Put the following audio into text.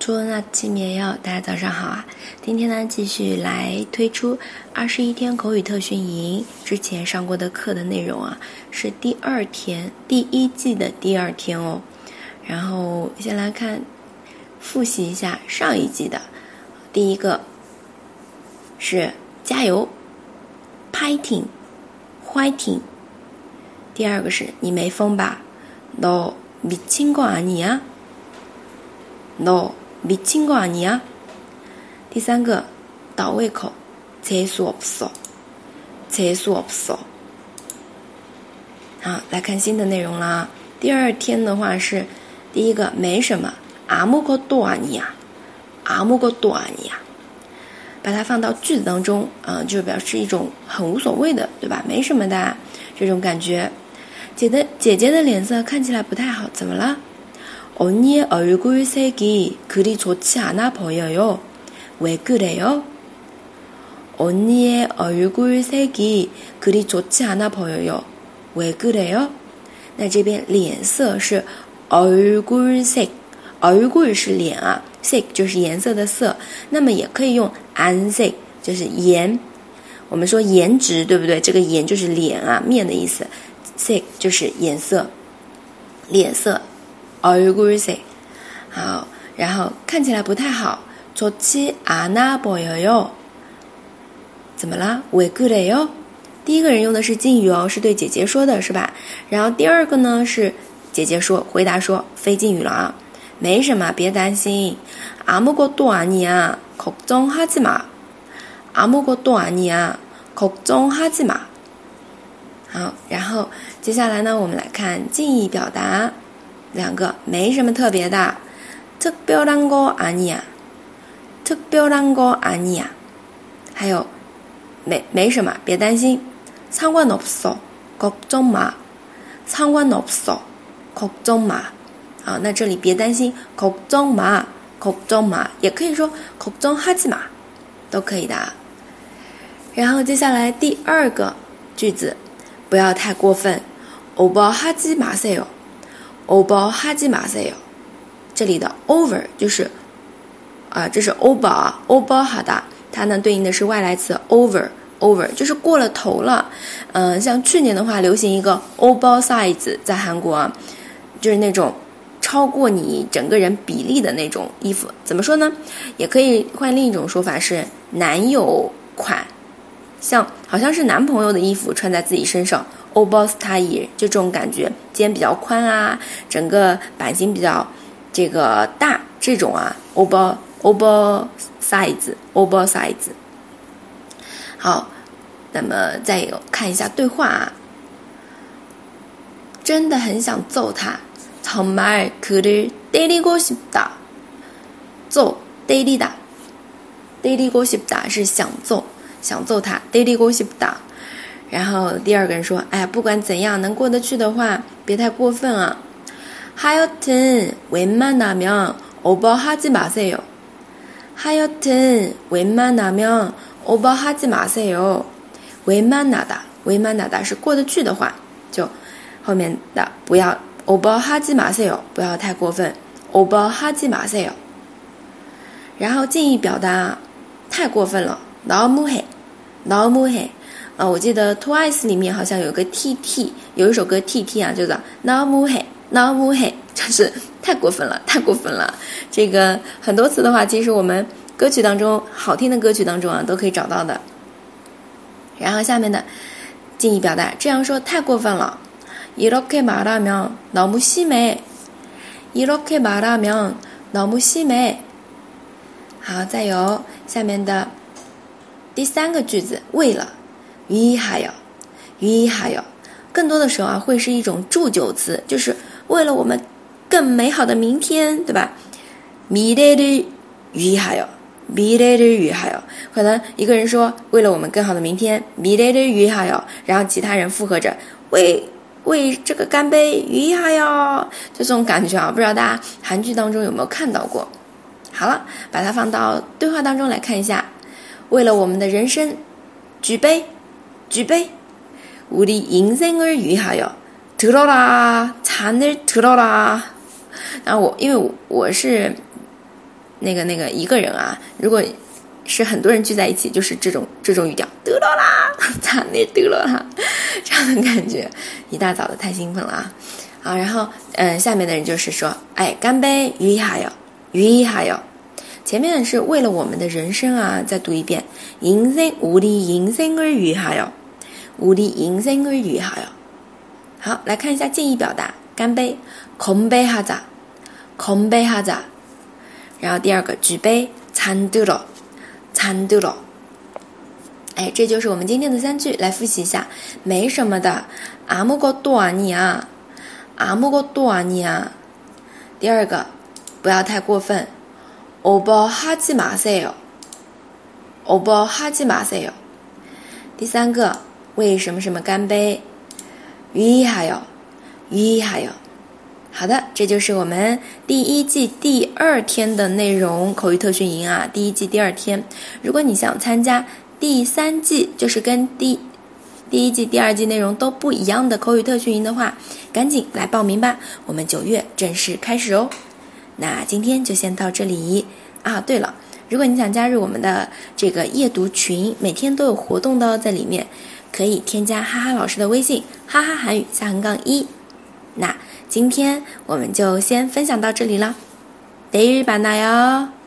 初恩啊，七米幺，大家早上好啊！今天呢，继续来推出二十一天口语特训营之前上过的课的内容啊，是第二天，第一季的第二天哦。然后先来看，复习一下上一季的，第一个是加油，fighting，fighting。第二个是你没疯吧？No，미친거아니 야。 No。 미친거아니 야？ 第三个倒胃口，厕所不扫，厕所不扫。好，来看新的内容啦。第二天的话是第一个没什么，아무것도아니 야， 아무것도아니 야。 把它放到句子当中，啊，就表示一种很无所谓的，对吧？没什么的这种感觉。姐的姐姐的脸色看起来不太好，怎么了？ 언니의 얼굴 색이 그리 좋지 않아 보여요. 왜 그래요? 언니의 얼굴 색이 그리 좋지 않아 보여요. 왜 그래요? 那这边脸色是 얼굴 색, 얼굴 是脸啊, 색 就是颜色的色。那么也可以用안색就是颜值，对不对？这个颜就是脸啊，面的意思。색就是颜色，脸色。 얼굴 색， 好，然后看起来不太好。좋지않아보여 요？ 怎么了？왜그래 요？ 第一个人用的是敬语哦，是对姐姐说的，是吧？然后第二个呢是姐姐说，回答说，非敬语了啊。没什么，别担心。아무것도아니 야， 걱정하지 마。 아무것도아니 야， 걱정하지 마。 好，然后接下来呢，我们来看敬意表达。 两个没什么特别的，特别难过啊你呀，特别难过啊你呀，还有没没什么，别担心，상관없어걱정 마， 상관없어걱정 마， 啊，那这里别担心，걱정 마， 걱정 마， 也可以说걱정하지 마， 都可以的。然后接下来第二个句子，不要太过分，오버하지마세 요。 欧包哈基马塞哟，这里的 over 就是，啊，这是欧包啊，欧包哈达，它呢对应的是外来词 over，over 就是过了头了。嗯，像去年的话，流行一个欧包 size，在韩国，就是那种超过你整个人比例的那种衣服。怎么说呢？也可以换另一种说法是男友款，像好像是男朋友的衣服穿在自己身上。oversize 就这种感觉，肩比较宽啊，整个版型比较这个大，这种啊，over oversize oversize。好，那么再有看一下对话啊，真的很想揍他，정말그를때리고싶 다， 揍때리다때리고싶다是想揍，想揍他，때리고싶 다。 然后第二个人说：“哎呀，不管怎样，能过得去的话，别太过分啊。”하여튼웬만하면오버하지마세 요。 하여튼웬만하면오버하지마세 요。 웬만하다웬만하다是过得去的话，就后面的不要오버하지마세 요， 不要太过分。오버하지마세 요。 然后敬意表达太过分了，너무 해， 너무 해。 啊，我记得 Twice 里面好像有个 T T，有一首歌 T T 啊，叫做 No More Hey，No More Hey，真是太过分了，太过分了。这个很多词的话，其实我们歌曲当中好听的歌曲当中啊，都可以找到的。然后下面的敬意表达，这样说太过分了。이렇게말하면너무심 해， 이렇게말하면너무심 해。 好，再有下面的第三个句子，为了。 위 하여， 위 하여， 更多的时候啊，会是一种祝酒词，就是为了我们更美好的明天，对吧？미래를위하 여， 미래를위하 여， 可能一个人说为了我们更好的明天，미래를위하 여， 然后其他人附和着为为这个干杯，위하 여， 就这种感觉啊，不知道大家韩剧当中有没有看到过？好了，把它放到对话当中来看一下，为了我们的人生，举杯。 举杯，우리인생을위하여들어라잔을들어 라。 然后我因为我是 那个那个一个人啊，如果是很多人聚在一起，就是这种这种语调，得了啦，咋那得了哈，这样的感觉。一大早的太兴奋了啊！好，然后嗯，下面的人就是说，哎，干杯，鱼一哈哟，鱼一哈哟。前面是为了我们的人生啊，再读一遍，인생우리인생을위하 여， 우리인생을위하 여。 好，来看一下建议表达，干杯，건배하 자， 건배하 자。 然后第二个举杯，찬들 어， 찬들 어。 哎，这就是我们今天的三句，来复习一下，没什么的，아무것도아니 야， 아무것도아니 야。 第二个，不要太过分，오버하지마세 요， 오버하지마세 요。 第三个， 为什么什么干杯？위하 여， 위하 여。 好的，这就是我们第一季第二天的内容，口语特训营啊，第一季第二天。如果你想参加第三季，就是跟第第一季、第二季内容都不一样的口语特训营的话，赶紧来报名吧，我们九月正式开始哦。那今天就先到这里啊。对了， 如果你想加入我们的这个夜读群，每天都有活动的哦，在里面。可以添加哈哈老师的微信，哈哈韩语下横杠一。那今天我们就先分享到这里了，得日版的哟。